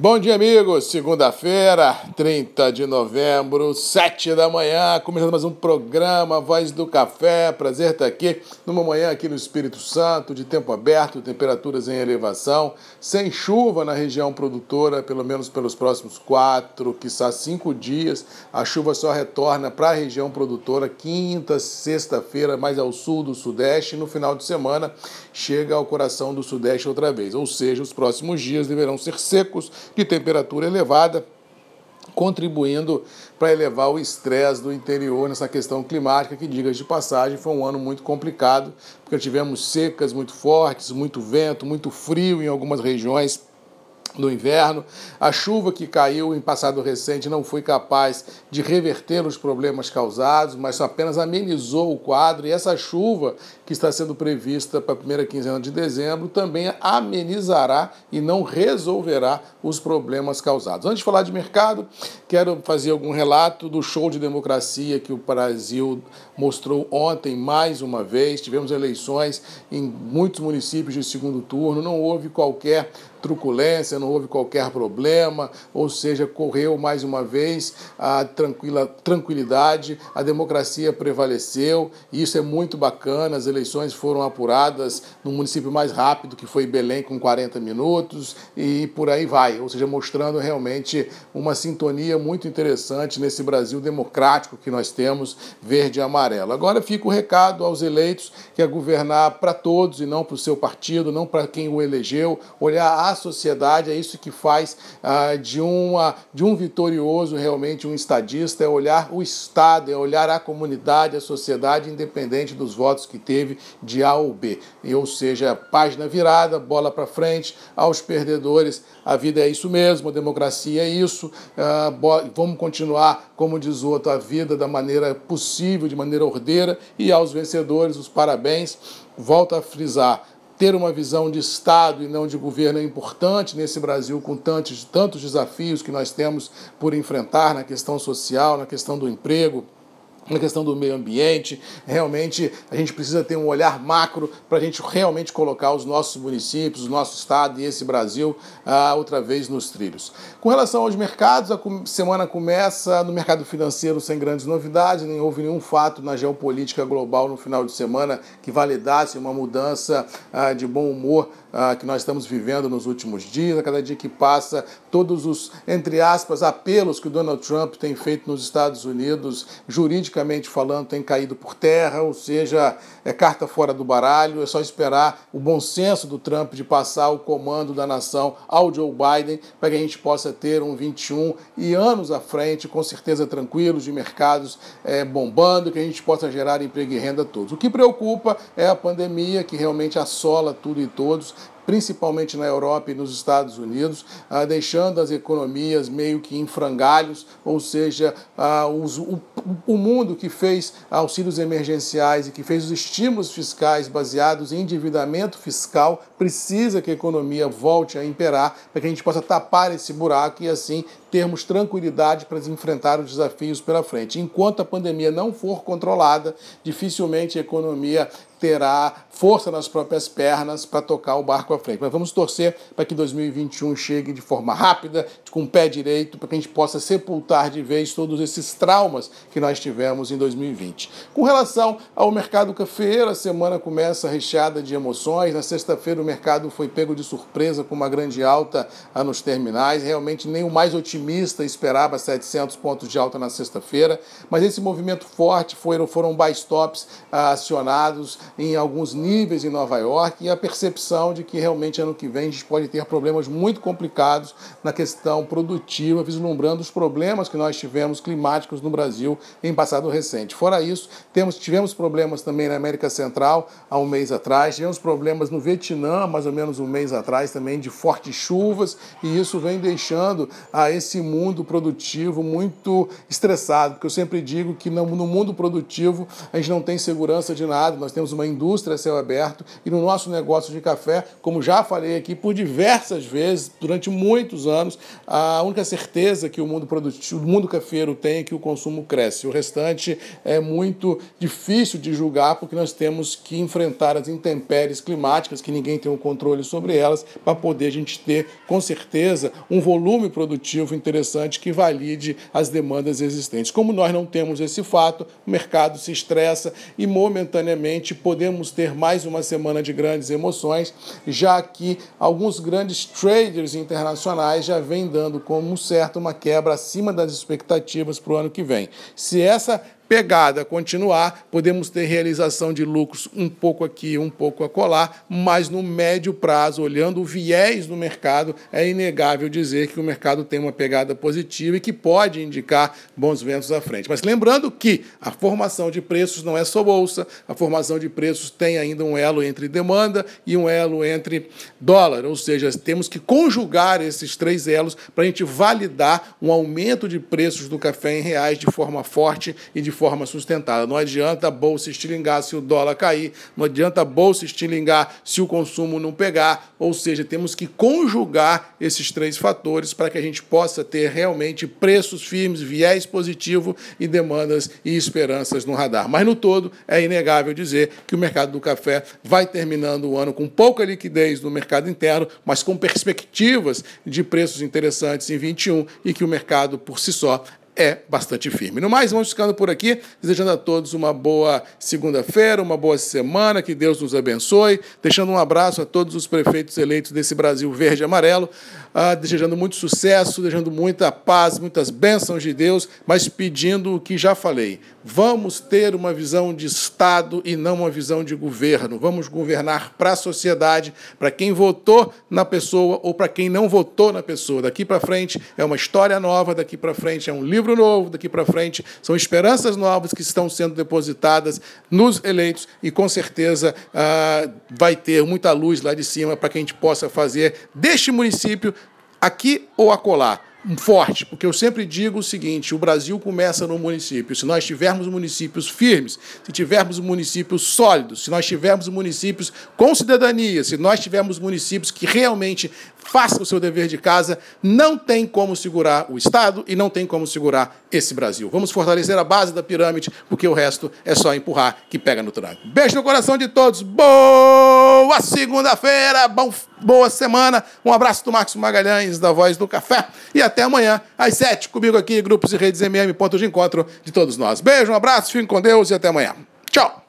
Bom dia, amigos. Segunda-feira, 30 de novembro, 7 da manhã, começando mais um programa Voz do Café. Prazer estar aqui numa manhã aqui no Espírito Santo, de tempo aberto, temperaturas em elevação, sem chuva na região produtora, pelo menos pelos próximos quatro, quiçá cinco dias. A chuva só retorna para a região produtora quinta, sexta-feira, mais ao sul do Sudeste, e no final de semana chega ao coração do Sudeste outra vez. Ou seja, os próximos dias deverão ser secos de temperatura elevada, contribuindo para elevar o estresse do interior nessa questão climática, que, diga de passagem, foi um ano muito complicado, porque tivemos secas muito fortes, muito vento, muito frio em algumas regiões do inverno. A chuva que caiu em passado recente não foi capaz de reverter os problemas causados, mas apenas amenizou o quadro. E essa chuva que está sendo prevista para a primeira quinzena de dezembro também amenizará e não resolverá os problemas causados. Antes de falar de mercado, quero fazer algum relato do show de democracia que o Brasil mostrou ontem mais uma vez. Tivemos eleições em muitos municípios de segundo turno, não houve qualquer truculência, não houve qualquer problema, ou seja, correu mais uma vez a tranquila, tranquilidade, a democracia prevaleceu, e isso é muito bacana. As eleições foram apuradas no município mais rápido, que foi Belém, com 40 minutos, e por aí vai, ou seja, mostrando realmente uma sintonia muito interessante nesse Brasil democrático que nós temos, verde e amarelo. Agora fica o recado aos eleitos que é governar para todos e não para o seu partido, não para quem o elegeu, olhar a sociedade, é isso que faz ah, de, uma, de um vitorioso realmente um estadista, é olhar o Estado, é olhar a comunidade, a sociedade, independente dos votos que teve de A ou B. Ou seja, página virada, bola para frente, aos perdedores, a vida é isso mesmo, a democracia é isso, ah, vamos continuar, como diz o outro, a vida da maneira possível, de maneira ordeira, e aos vencedores, os parabéns. Volto a frisar, ter uma visão de Estado e não de governo é importante nesse Brasil com tantos, tantos desafios que nós temos por enfrentar na questão social, na questão do emprego na questão do meio ambiente. Realmente a gente precisa ter um olhar macro para a gente realmente colocar os nossos municípios, o nosso estado e esse Brasil ah, outra vez nos trilhos. Com relação aos mercados, a semana começa no mercado financeiro sem grandes novidades, nem houve nenhum fato na geopolítica global no final de semana que validasse uma mudança ah, de bom humor ah, que nós estamos vivendo nos últimos dias. A cada dia que passa, todos os, entre aspas, apelos que o Donald Trump tem feito nos Estados Unidos, juridicamente falando, tem caído por terra, ou seja, é carta fora do baralho, é só esperar o bom senso do Trump de passar o comando da nação ao Joe Biden para que a gente possa ter um 21 e anos à frente, com certeza tranquilos, de mercados é, bombando, que a gente possa gerar emprego e renda a todos. O que preocupa é a pandemia que realmente assola tudo e todos, principalmente na Europa e nos Estados Unidos, ah, deixando as economias meio que em frangalhos, ou seja, ah, o mundo que fez auxílios emergenciais e que fez os estímulos fiscais baseados em endividamento fiscal precisa que a economia volte a imperar para que a gente possa tapar esse buraco e assim termos tranquilidade para enfrentar os desafios pela frente. Enquanto a pandemia não for controlada, dificilmente a economia terá força nas próprias pernas para tocar o barco à frente. Mas vamos torcer para que 2021 chegue de forma rápida, com o pé direito, para que a gente possa sepultar de vez todos esses traumas que nós tivemos em 2020. Com relação ao mercado cafeiro, a semana começa recheada de emoções. Na sexta-feira o mercado foi pego de surpresa com uma grande alta nos terminais. Realmente nem o mais otimista otimista esperava 700 pontos de alta na sexta-feira, mas esse movimento forte foram, foram buy stops ah, acionados em alguns níveis em Nova York e a percepção de que realmente ano que vem a gente pode ter problemas muito complicados na questão produtiva, vislumbrando os problemas que nós tivemos climáticos no Brasil em passado recente. Fora isso, temos, tivemos problemas também na América Central há um mês atrás, tivemos problemas no Vietnã, mais ou menos um mês atrás também, de fortes chuvas, e isso vem deixando a esse mundo produtivo muito estressado, porque eu sempre digo que no mundo produtivo a gente não tem segurança de nada, nós temos uma indústria a céu aberto e no nosso negócio de café, como já falei aqui por diversas vezes, durante muitos anos, a única certeza que o mundo produtivo, o mundo cafeiro tem é que o consumo cresce. O restante é muito difícil de julgar porque nós temos que enfrentar as intempéries climáticas, que ninguém tem um controle sobre elas, para poder a gente ter, com certeza, um volume produtivo interessante que valide as demandas existentes. Como nós não temos esse fato, o mercado se estressa e momentaneamente podemos ter mais uma semana de grandes emoções, já que alguns grandes traders internacionais já vêm dando como certo uma quebra acima das expectativas para o ano que vem. Se essa pegada continuar, podemos ter realização de lucros um pouco aqui, um pouco acolá, mas no médio prazo, olhando o viés do mercado, é inegável dizer que o mercado tem uma pegada positiva e que pode indicar bons ventos à frente. Mas lembrando que a formação de preços não é só bolsa, a formação de preços tem ainda um elo entre demanda e um elo entre dólar, ou seja, temos que conjugar esses três elos para a gente validar um aumento de preços do café em reais de forma forte e de forma sustentada. Não adianta a bolsa estilingar se o dólar cair, não adianta a bolsa estilingar se o consumo não pegar, ou seja, temos que conjugar esses três fatores para que a gente possa ter realmente preços firmes, viés positivo e demandas e esperanças no radar. Mas no todo, é inegável dizer que o mercado do café vai terminando o ano com pouca liquidez no mercado interno, mas com perspectivas de preços interessantes em 21 e que o mercado por si só é bastante firme. No mais, vamos ficando por aqui, desejando a todos uma boa segunda-feira, uma boa semana, que Deus nos abençoe, deixando um abraço a todos os prefeitos eleitos desse Brasil verde e amarelo, ah, desejando muito sucesso, desejando muita paz, muitas bênçãos de Deus, mas pedindo o que já falei. Vamos ter uma visão de Estado e não uma visão de governo. Vamos governar para a sociedade, para quem votou na pessoa ou para quem não votou na pessoa. Daqui para frente é uma história nova, daqui para frente é um livro novo, daqui para frente. São esperanças novas que estão sendo depositadas nos eleitos e com certeza ah, vai ter muita luz lá de cima para que a gente possa fazer deste município aqui ou acolá forte, porque eu sempre digo o seguinte: o Brasil começa no município. Se nós tivermos municípios firmes, se tivermos municípios sólidos, se nós tivermos municípios com cidadania, se nós tivermos municípios que realmente façam o seu dever de casa, não tem como segurar o Estado e não tem como segurar esse Brasil. Vamos fortalecer a base da pirâmide, porque o resto é só empurrar que pega no tranco. Beijo no coração de todos. Boa segunda-feira, boa semana. Um abraço do Marcos Magalhães, da Voz do Café. E até amanhã, às sete, comigo aqui, grupos e redes MM, ponto de encontro de todos nós. Beijo, um abraço, fiquem com Deus e até amanhã. Tchau!